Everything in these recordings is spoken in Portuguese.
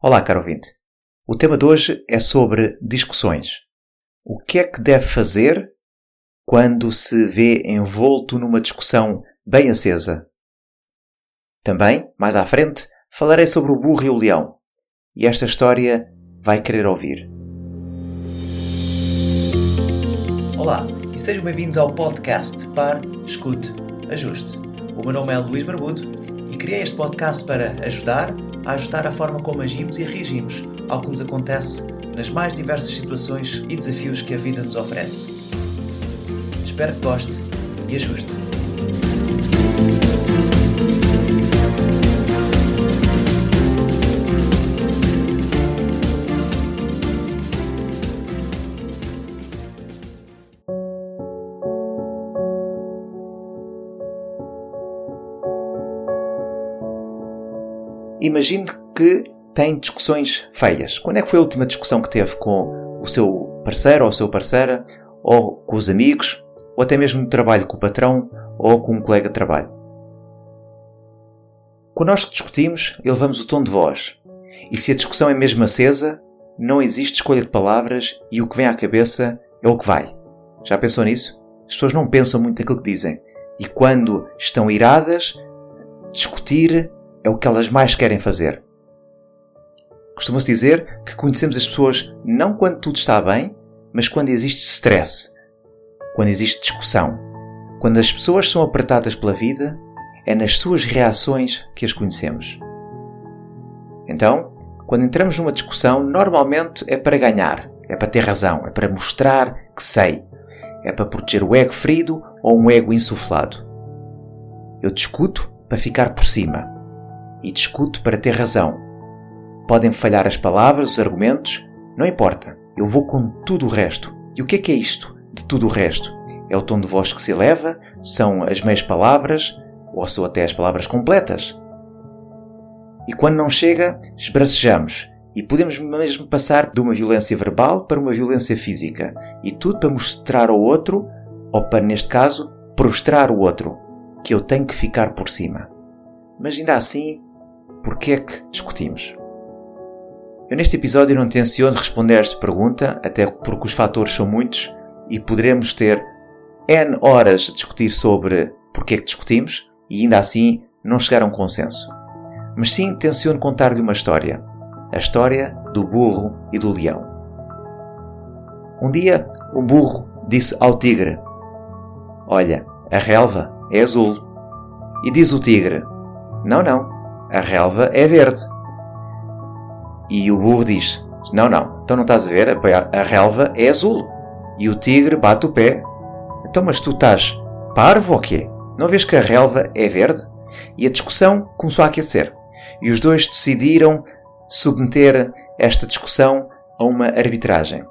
Olá, caro ouvinte. O tema de hoje é sobre discussões. O que é que deve fazer quando se vê envolto numa discussão bem acesa? Também, mais à frente, falarei sobre o burro e o leão. E esta história vai querer ouvir. Olá e sejam bem-vindos ao podcast Par, Escute, Ajuste. O meu nome é Luís Barbudo e criei este podcast para ajudar a ajustar a forma como agimos e reagimos ao que nos acontece nas mais diversas situações e desafios que a vida nos oferece. Espero que goste e ajuste. Imagine que tem discussões feias. Quando é que foi a última discussão que teve com o seu parceiro ou a sua parceira, ou com os amigos, ou até mesmo no trabalho com o patrão ou com um colega de trabalho? Quando nós discutimos, elevamos o tom de voz. E se a discussão é mesmo acesa, não existe escolha de palavras e o que vem à cabeça é o que vai. Já pensou nisso? As pessoas não pensam muito naquilo que dizem. E quando estão iradas, discutir é o que elas mais querem fazer. Costuma-se dizer que conhecemos as pessoas não quando tudo está bem, mas quando existe stress, quando existe discussão. Quando as pessoas são apertadas pela vida, é nas suas reações que as conhecemos. Então, quando entramos numa discussão, normalmente é para ganhar, é para ter razão, é para mostrar que sei, é para proteger o ego ferido ou um ego insuflado. Eu discuto para ficar por cima e discuto para ter razão. Podem falhar as palavras, os argumentos, não importa. Eu vou com tudo o resto. E o que é que é isto de tudo o resto? É o tom de voz que se eleva? São as meias palavras? Ou são até as palavras completas? E quando não chega, esbracejamos. E podemos mesmo passar de uma violência verbal para uma violência física. E tudo para mostrar ao outro, ou para, neste caso, prostrar o outro, que eu tenho que ficar por cima. Mas ainda assim, Porquê é que discutimos? Eu neste episódio não tenciono responder esta pergunta, até porque os fatores são muitos e poderemos ter N horas a discutir sobre porquê é que discutimos e ainda assim não chegar a um consenso. Mas sim tenciono contar-lhe uma história. A história do burro e do leão. Um dia, um burro disse ao tigre: Olha, a relva é azul. E diz o tigre: Não, não, a relva é verde. E o burro diz: Não, não, então não estás a ver? A relva é azul. E o tigre bate o pé: Então, mas tu estás parvo ou quê? Não vês que a relva é verde? E a discussão começou a aquecer. E os dois decidiram submeter esta discussão a uma arbitragem.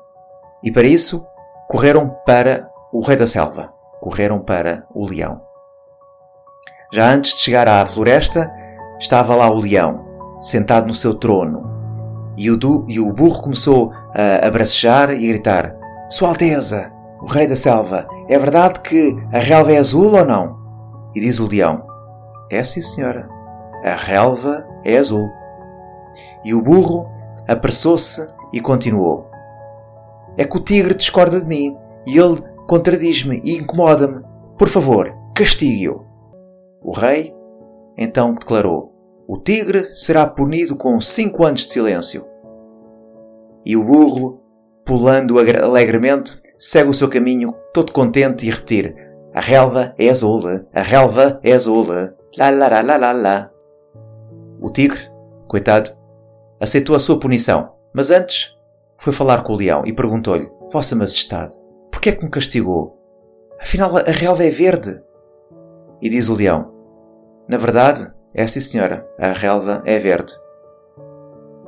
E para isso, correram para o rei da selva. Correram para o leão. Já antes de chegar à floresta, estava lá o leão, sentado no seu trono. E o, du, e o burro começou a, a bracejar e a gritar: Sua Alteza, o rei da selva, é verdade que a relva é azul ou não? E diz o leão: É sim, senhora. A relva é azul. E o burro apressou-se e continuou: É que o tigre discorda de mim e ele contradiz-me e incomoda-me. Por favor, castigue-o. O rei então declarou: O tigre será punido com cinco anos de silêncio. E o burro, pulando alegremente, segue o seu caminho, todo contente e repetir: A relva é azul, a relva é azul, lá lá lá lá lá. O tigre, coitado, aceitou a sua punição, mas antes foi falar com o leão e perguntou-lhe: Vossa Majestade, por que é que me castigou? Afinal, a relva é verde. E diz o leão: na verdade, é sim senhora, a relva é verde.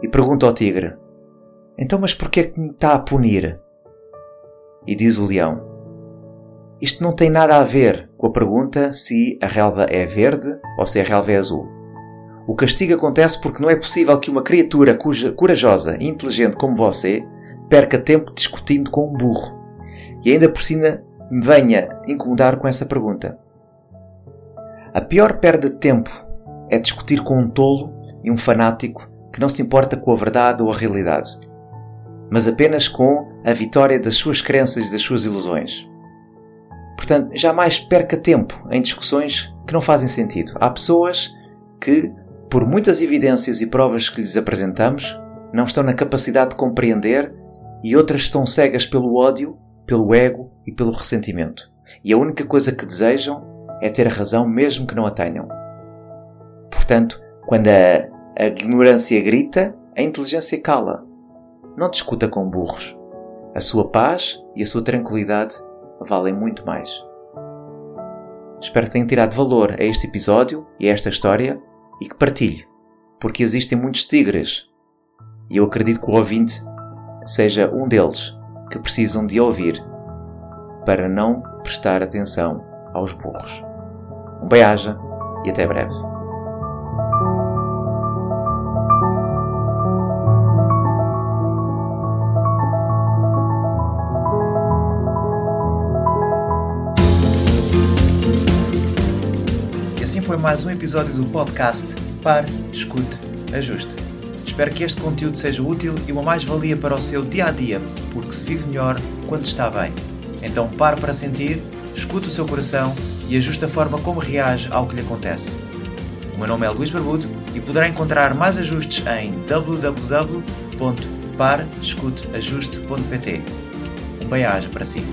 E pergunta ao tigre: Então, mas porquê que me está a punir? E diz o leão: Isto não tem nada a ver com a pergunta se a relva é verde ou se a relva é azul. O castigo acontece porque não é possível que uma criatura cuja, corajosa e inteligente como você perca tempo discutindo com um burro. E ainda por cima venha incomodar com essa pergunta. A pior perda de tempo é discutir com um tolo e um fanático que não se importa com a verdade ou a realidade, mas apenas com a vitória das suas crenças e das suas ilusões. Portanto, jamais perca tempo em discussões que não fazem sentido. Há pessoas que, por muitas evidências e provas que lhes apresentamos, não estão na capacidade de compreender e outras estão cegas pelo ódio, pelo ego e pelo ressentimento. E a única coisa que desejam é ter razão mesmo que não a tenham. Portanto, quando a, a ignorância grita, a inteligência cala. Não discuta com burros. A sua paz e a sua tranquilidade valem muito mais. Espero que tenha tirado valor a este episódio e a esta história e que partilhe, porque existem muitos tigres e eu acredito que o ouvinte seja um deles que precisam de ouvir para não prestar atenção aos burros. Um beijo e até breve. E assim foi mais um episódio do podcast Pare, Escute, Ajuste. Espero que este conteúdo seja útil e uma mais-valia para o seu dia a dia, porque se vive melhor quando está bem. Então pare para sentir, escute o seu coração e ajuste a forma como reage ao que lhe acontece. O meu nome é Luís Barbudo e poderá encontrar mais ajustes em www.parescuteajuste.pt. Um bem-aja para si.